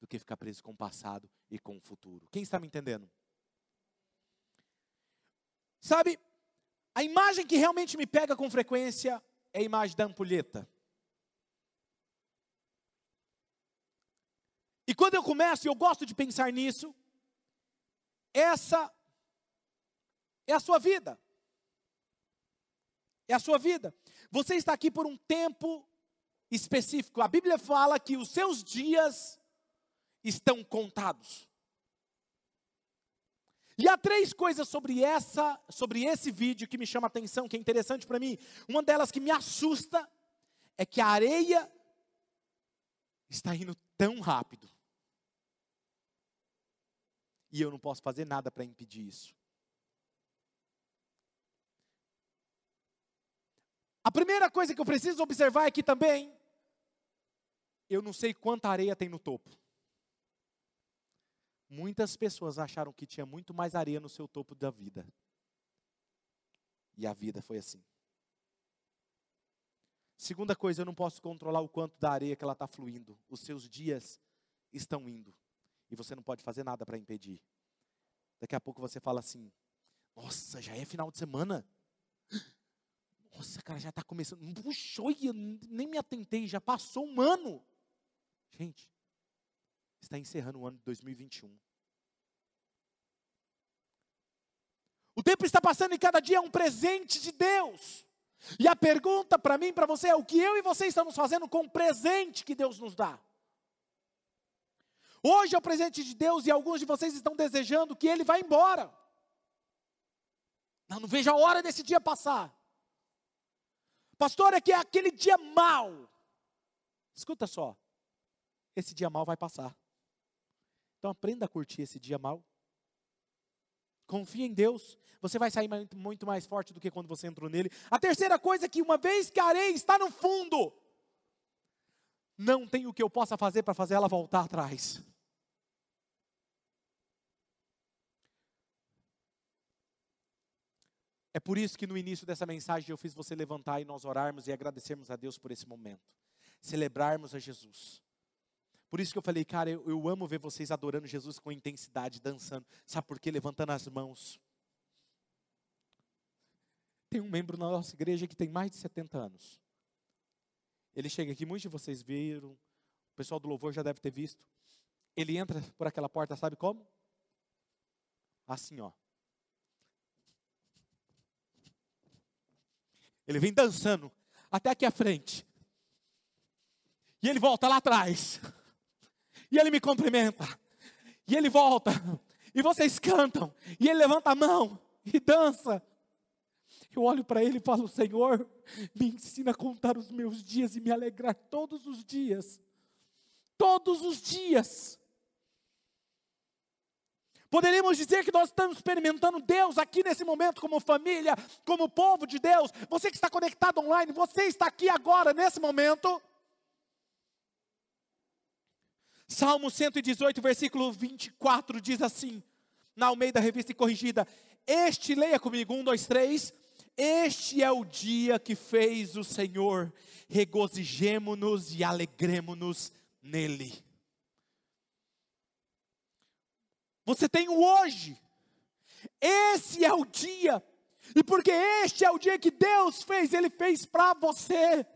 do que ficar preso com o passado e com o futuro. Quem está me entendendo? Sabe, a imagem que realmente me pega com frequência é a imagem da ampulheta. E quando eu começo, eu gosto de pensar nisso, essa é a sua vida. É a sua vida. Você está aqui por um tempo específico. A Bíblia fala que os seus dias estão contados. E há três coisas sobre essa, sobre esse vídeo que me chama a atenção, que é interessante para mim. Uma delas que me assusta é que a areia está indo tão rápido. E eu não posso fazer nada para impedir isso. A primeira coisa que eu preciso observar aqui também, eu não sei quanta areia tem no topo. Muitas pessoas acharam que tinha muito mais areia no seu topo da vida. E a vida foi assim. Segunda coisa, eu não posso controlar o quanto da areia que ela está fluindo. Os seus dias estão indo. E você não pode fazer nada para impedir. Daqui a pouco você fala assim: Nossa, já é final de semana? Nossa, cara, já está começando. Puxou e nem me atentei, já passou um ano. Gente, está encerrando o ano de 2021. O tempo está passando e cada dia é um presente de Deus. E a pergunta para mim, para você é: o que eu e você estamos fazendo com o presente que Deus nos dá? Hoje é o presente de Deus e alguns de vocês estão desejando que ele vá embora. Não, não vejo a hora desse dia passar. Pastor, é que é aquele dia mau. Escuta só. Esse dia mal vai passar. Então aprenda a curtir esse dia mal. Confia em Deus, você vai sair muito mais forte do que quando você entrou nele. A terceira coisa é que uma vez que a areia está no fundo, não tem o que eu possa fazer para fazer ela voltar atrás. É por isso que no início dessa mensagem eu fiz você levantar e nós orarmos e agradecermos a Deus por esse momento. Celebrarmos a Jesus. Por isso que eu falei, cara, eu, eu amo ver vocês adorando Jesus com intensidade, dançando. Sabe por quê? Levantando as mãos. Tem um membro na nossa igreja que tem mais de 70 anos. Ele chega aqui, muitos de vocês viram, o pessoal do louvor já deve ter visto. Ele entra por aquela porta, sabe como? Assim, ó. Ele vem dançando até aqui à frente. E ele volta lá atrás. E ele me cumprimenta. E ele volta. E vocês cantam. E ele levanta a mão e dança. Eu olho para ele e falo: Senhor, me ensina a contar os meus dias e me alegrar todos os dias. Todos os dias. Poderíamos dizer que nós estamos experimentando Deus aqui nesse momento, como família, como povo de Deus. Você que está conectado online, você está aqui agora, nesse momento. Salmo 118, versículo 24 diz assim, na Almeida Revista e Corrigida: Este, leia comigo, um, dois, três. Este é o dia que fez o Senhor, regozijemo-nos e alegremo-nos nele. Você tem o hoje. Esse é o dia. E porque este é o dia que Deus fez, Ele fez para você.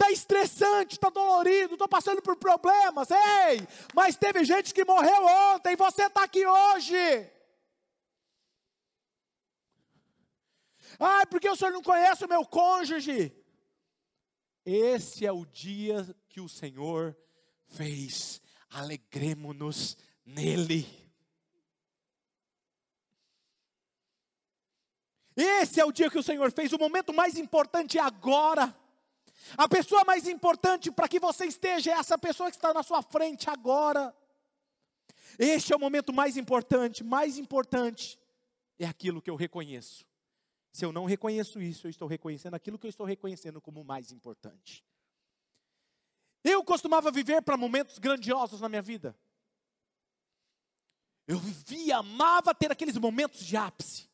Está estressante, está dolorido, estou passando por problemas. Ei, mas teve gente que morreu ontem, você está aqui hoje. Ah, porque o senhor não conhece o meu cônjuge? Esse é o dia que o Senhor fez. Alegremos-nos nele. Esse é o dia que o Senhor fez, o momento mais importante é agora. A pessoa mais importante para que você esteja é essa pessoa que está na sua frente agora. Este é o momento mais importante, mais importante é aquilo que eu reconheço. Se eu não reconheço isso, eu estou reconhecendo aquilo que eu estou reconhecendo como mais importante. Eu costumava viver para momentos grandiosos na minha vida. Eu vivia, amava ter aqueles momentos de ápice.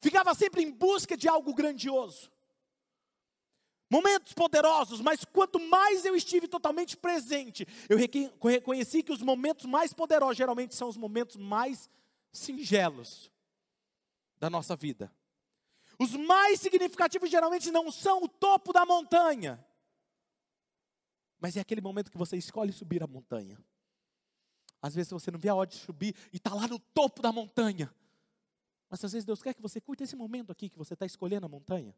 Ficava sempre em busca de algo grandioso. Momentos poderosos, mas quanto mais eu estive totalmente presente, eu reconheci que os momentos mais poderosos geralmente são os momentos mais singelos da nossa vida. Os mais significativos geralmente não são o topo da montanha, mas é aquele momento que você escolhe subir a montanha. Às vezes você não vê a hora de subir e está lá no topo da montanha. Mas às vezes Deus quer que você curta esse momento aqui que você está escolhendo a montanha.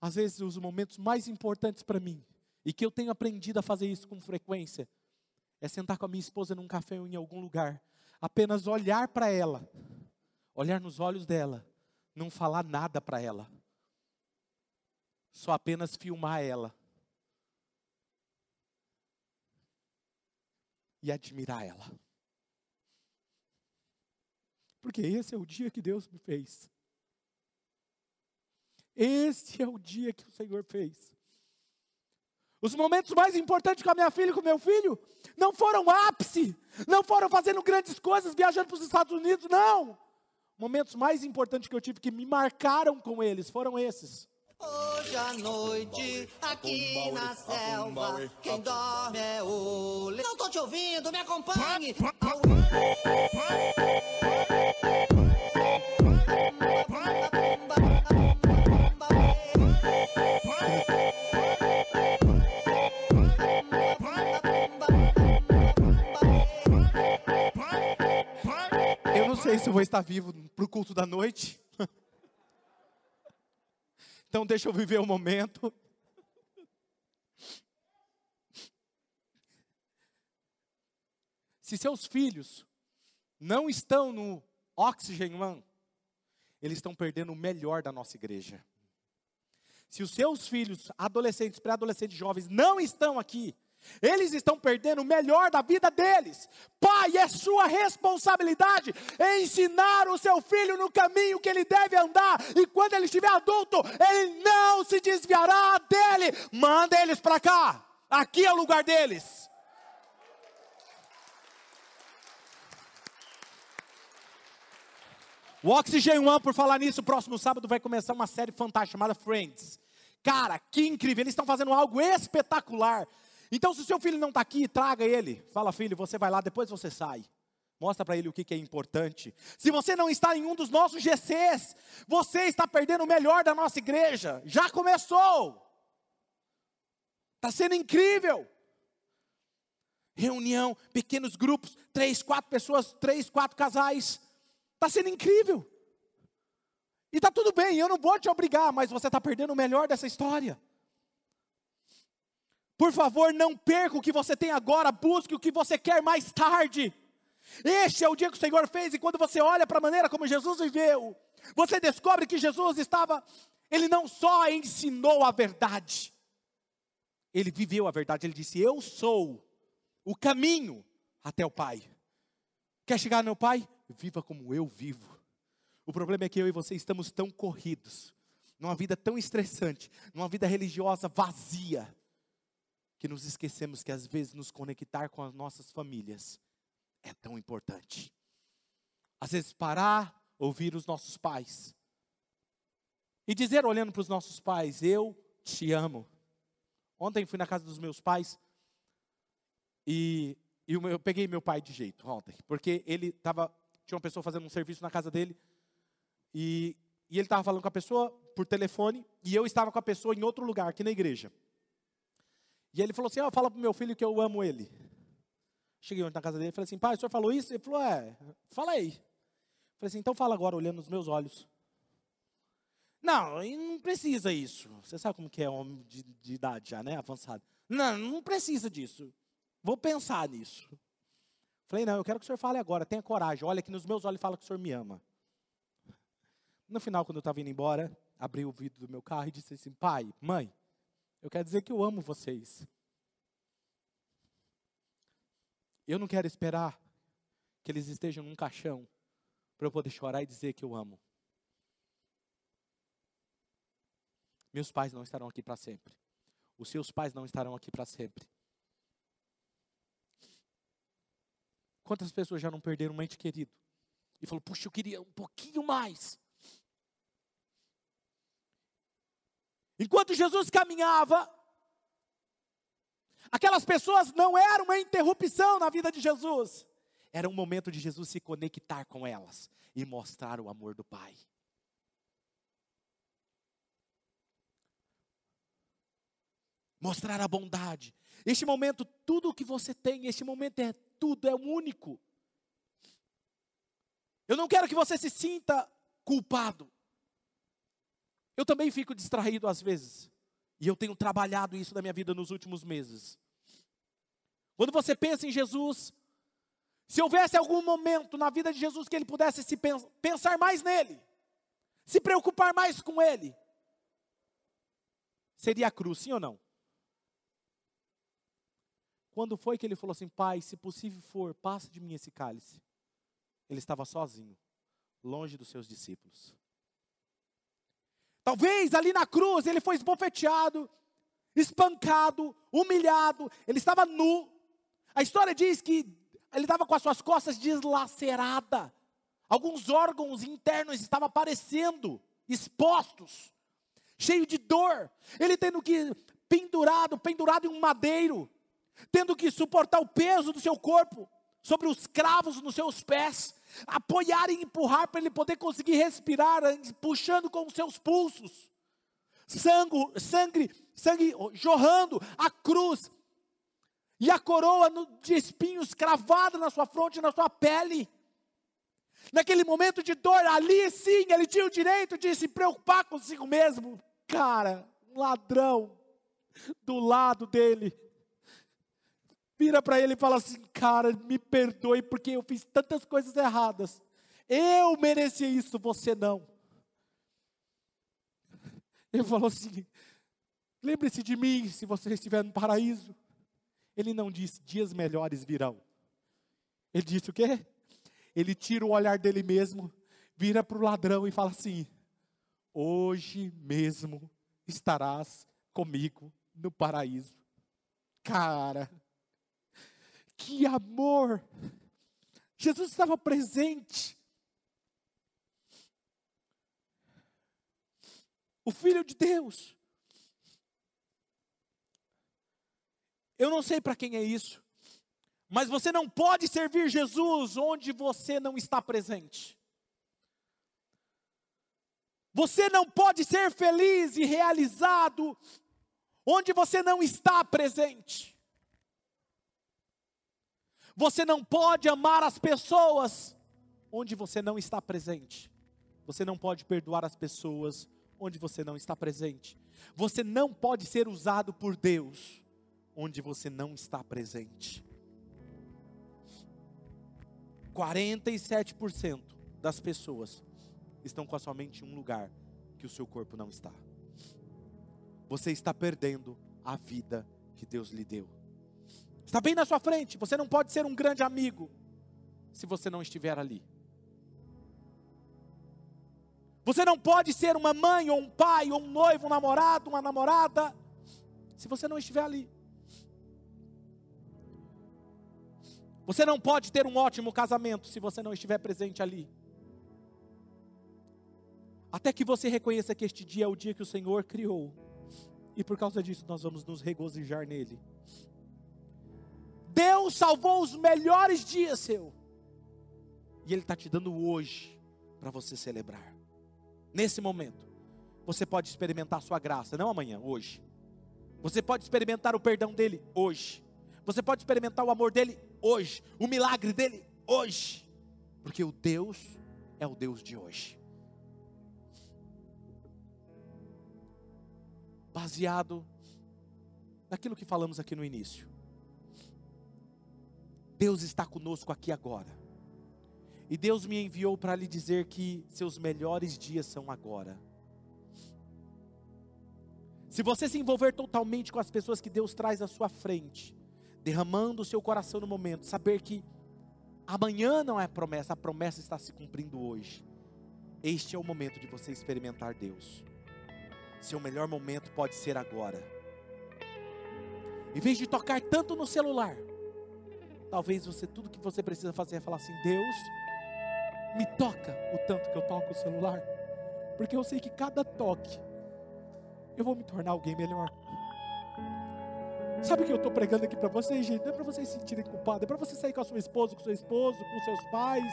Às vezes os momentos mais importantes para mim, e que eu tenho aprendido a fazer isso com frequência, é sentar com a minha esposa num café ou em algum lugar, apenas olhar para ela, olhar nos olhos dela, não falar nada para ela, só apenas filmar ela e admirar ela. Porque esse é o dia que Deus me fez. Esse é o dia que o Senhor fez. Os momentos mais importantes com a minha filha e com o meu filho não foram ápice, não foram fazendo grandes coisas, viajando para os Estados Unidos, não. Momentos mais importantes que eu tive que me marcaram com eles foram esses. Hoje à noite, aqui na selva, quem dorme é o Não tô te ouvindo, me acompanhe. Sei se eu vou estar vivo para o culto da noite. Então deixa eu viver o momento. Se seus filhos não estão no Oxygen One, eles estão perdendo o melhor da nossa igreja. Se os seus filhos, adolescentes, pré-adolescentes, jovens, não estão aqui, eles estão perdendo o melhor da vida deles. Pai, é sua responsabilidade ensinar o seu filho no caminho que ele deve andar, e quando ele estiver adulto, ele não se desviará dele. Manda eles para cá, aqui é o lugar deles. O Oxygen One, por falar nisso, próximo sábado vai começar uma série fantástica chamada Friends. Cara, que incrível, eles estão fazendo algo espetacular. Então, se o seu filho não está aqui, traga ele. Fala, filho, você vai lá, depois você sai. Mostra para ele o que, que é importante. Se você não está em um dos nossos GCs, você está perdendo o melhor da nossa igreja. Já começou. Está sendo incrível. Reunião, pequenos grupos, três, quatro pessoas, três, quatro casais. Está sendo incrível. E está tudo bem, eu não vou te obrigar, mas você está perdendo o melhor dessa história. Por favor, não perca o que você tem agora, busque o que você quer mais tarde. Este é o dia que o Senhor fez, e quando você olha para a maneira como Jesus viveu, você descobre que Jesus estava, ele não só ensinou a verdade, ele viveu a verdade, ele disse: Eu sou o caminho até o Pai. Quer chegar no Pai? Viva como eu vivo. O problema é que eu e você estamos tão corridos, numa vida tão estressante, numa vida religiosa vazia, que nos esquecemos que às vezes nos conectar com as nossas famílias é tão importante. Às vezes parar, ouvir os nossos pais e dizer olhando para os nossos pais: Eu te amo. Ontem fui na casa dos meus pais e, e eu peguei meu pai de jeito ontem, porque ele estava tinha uma pessoa fazendo um serviço na casa dele e, e ele estava falando com a pessoa por telefone e eu estava com a pessoa em outro lugar aqui na igreja. E ele falou assim: oh, fala para meu filho que eu amo ele. Cheguei na casa dele e falei assim: pai, o senhor falou isso? Ele falou: é, falei. Falei assim: então fala agora, olhando nos meus olhos. Não, não precisa isso. Você sabe como que é homem de, de idade já, né? Avançado. Não, não precisa disso. Vou pensar nisso. Falei, não, eu quero que o senhor fale agora, tenha coragem. Olha aqui nos meus olhos e fala que o senhor me ama. No final, quando eu estava indo embora, abri o vidro do meu carro e disse assim: pai, mãe, eu quero dizer que eu amo vocês. Eu não quero esperar que eles estejam num caixão para eu poder chorar e dizer que eu amo. Meus pais não estarão aqui para sempre. Os seus pais não estarão aqui para sempre. Quantas pessoas já não perderam um ente querido? E falou, puxa, eu queria um pouquinho mais. Enquanto Jesus caminhava, aquelas pessoas não eram uma interrupção na vida de Jesus, era um momento de Jesus se conectar com elas e mostrar o amor do Pai. Mostrar a bondade. Este momento, tudo o que você tem, este momento é tudo, é único. Eu não quero que você se sinta culpado. Eu também fico distraído às vezes. E eu tenho trabalhado isso na minha vida nos últimos meses. Quando você pensa em Jesus, se houvesse algum momento na vida de Jesus que ele pudesse se pensar mais nele, se preocupar mais com ele, seria a cruz, sim ou não? Quando foi que ele falou assim, Pai, se possível for, passa de mim esse cálice? Ele estava sozinho, longe dos seus discípulos. Talvez ali na cruz ele foi esbofeteado, espancado, humilhado, ele estava nu. A história diz que ele estava com as suas costas deslaceradas. Alguns órgãos internos estavam aparecendo, expostos, cheio de dor. Ele tendo que pendurado, pendurado em um madeiro, tendo que suportar o peso do seu corpo sobre os cravos nos seus pés apoiar e empurrar para ele poder conseguir respirar, puxando com os seus pulsos. Sangue, sangue, sangue jorrando, a cruz e a coroa de espinhos cravada na sua fronte, na sua pele. Naquele momento de dor, ali sim, ele tinha o direito de se preocupar consigo mesmo. Cara, um ladrão do lado dele vira para ele e fala assim: Cara, me perdoe porque eu fiz tantas coisas erradas. Eu merecia isso, você não. Ele falou assim: lembre-se de mim se você estiver no paraíso. Ele não disse, dias melhores virão. Ele disse o quê? Ele tira o olhar dele mesmo, vira para o ladrão e fala assim: Hoje mesmo estarás comigo no paraíso. Cara, que amor! Jesus estava presente. O Filho de Deus. Eu não sei para quem é isso, mas você não pode servir Jesus onde você não está presente. Você não pode ser feliz e realizado onde você não está presente. Você não pode amar as pessoas onde você não está presente. Você não pode perdoar as pessoas onde você não está presente. Você não pode ser usado por Deus onde você não está presente. 47% das pessoas estão com somente um lugar que o seu corpo não está. Você está perdendo a vida que Deus lhe deu. Está bem na sua frente. Você não pode ser um grande amigo se você não estiver ali. Você não pode ser uma mãe, ou um pai, ou um noivo, um namorado, uma namorada, se você não estiver ali. Você não pode ter um ótimo casamento se você não estiver presente ali. Até que você reconheça que este dia é o dia que o Senhor criou. E por causa disso nós vamos nos regozijar nele. Deus salvou os melhores dias seu. E Ele está te dando hoje para você celebrar. Nesse momento, você pode experimentar a sua graça, não amanhã, hoje. Você pode experimentar o perdão dele hoje. Você pode experimentar o amor dele hoje, o milagre dele hoje. Porque o Deus é o Deus de hoje. Baseado naquilo que falamos aqui no início. Deus está conosco aqui agora. E Deus me enviou para lhe dizer que seus melhores dias são agora. Se você se envolver totalmente com as pessoas que Deus traz à sua frente, derramando o seu coração no momento, saber que amanhã não é promessa, a promessa está se cumprindo hoje. Este é o momento de você experimentar Deus. Seu melhor momento pode ser agora. Em vez de tocar tanto no celular, Talvez você tudo que você precisa fazer é falar assim: Deus, me toca o tanto que eu toco o celular, porque eu sei que cada toque eu vou me tornar alguém melhor. Sabe o que eu estou pregando aqui para vocês, gente? Não é para vocês se sentirem culpados, é para você sair com a sua esposa, com seu esposo, com seus pais,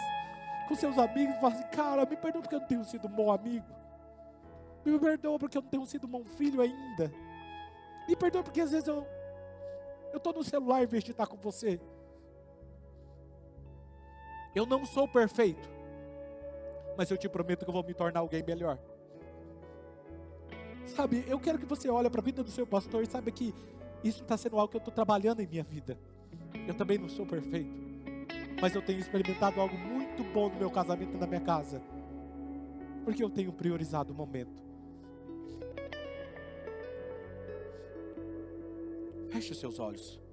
com seus amigos e falar assim: cara, me perdoa porque eu não tenho sido um bom amigo, me perdoa porque eu não tenho sido um bom filho ainda, me perdoa porque às vezes eu estou no celular em vez de estar com você. Eu não sou perfeito, mas eu te prometo que eu vou me tornar alguém melhor. Sabe, eu quero que você olhe para a vida do seu pastor e saiba que isso está sendo algo que eu estou trabalhando em minha vida. Eu também não sou perfeito, mas eu tenho experimentado algo muito bom no meu casamento e na minha casa, porque eu tenho priorizado o momento. Feche os seus olhos.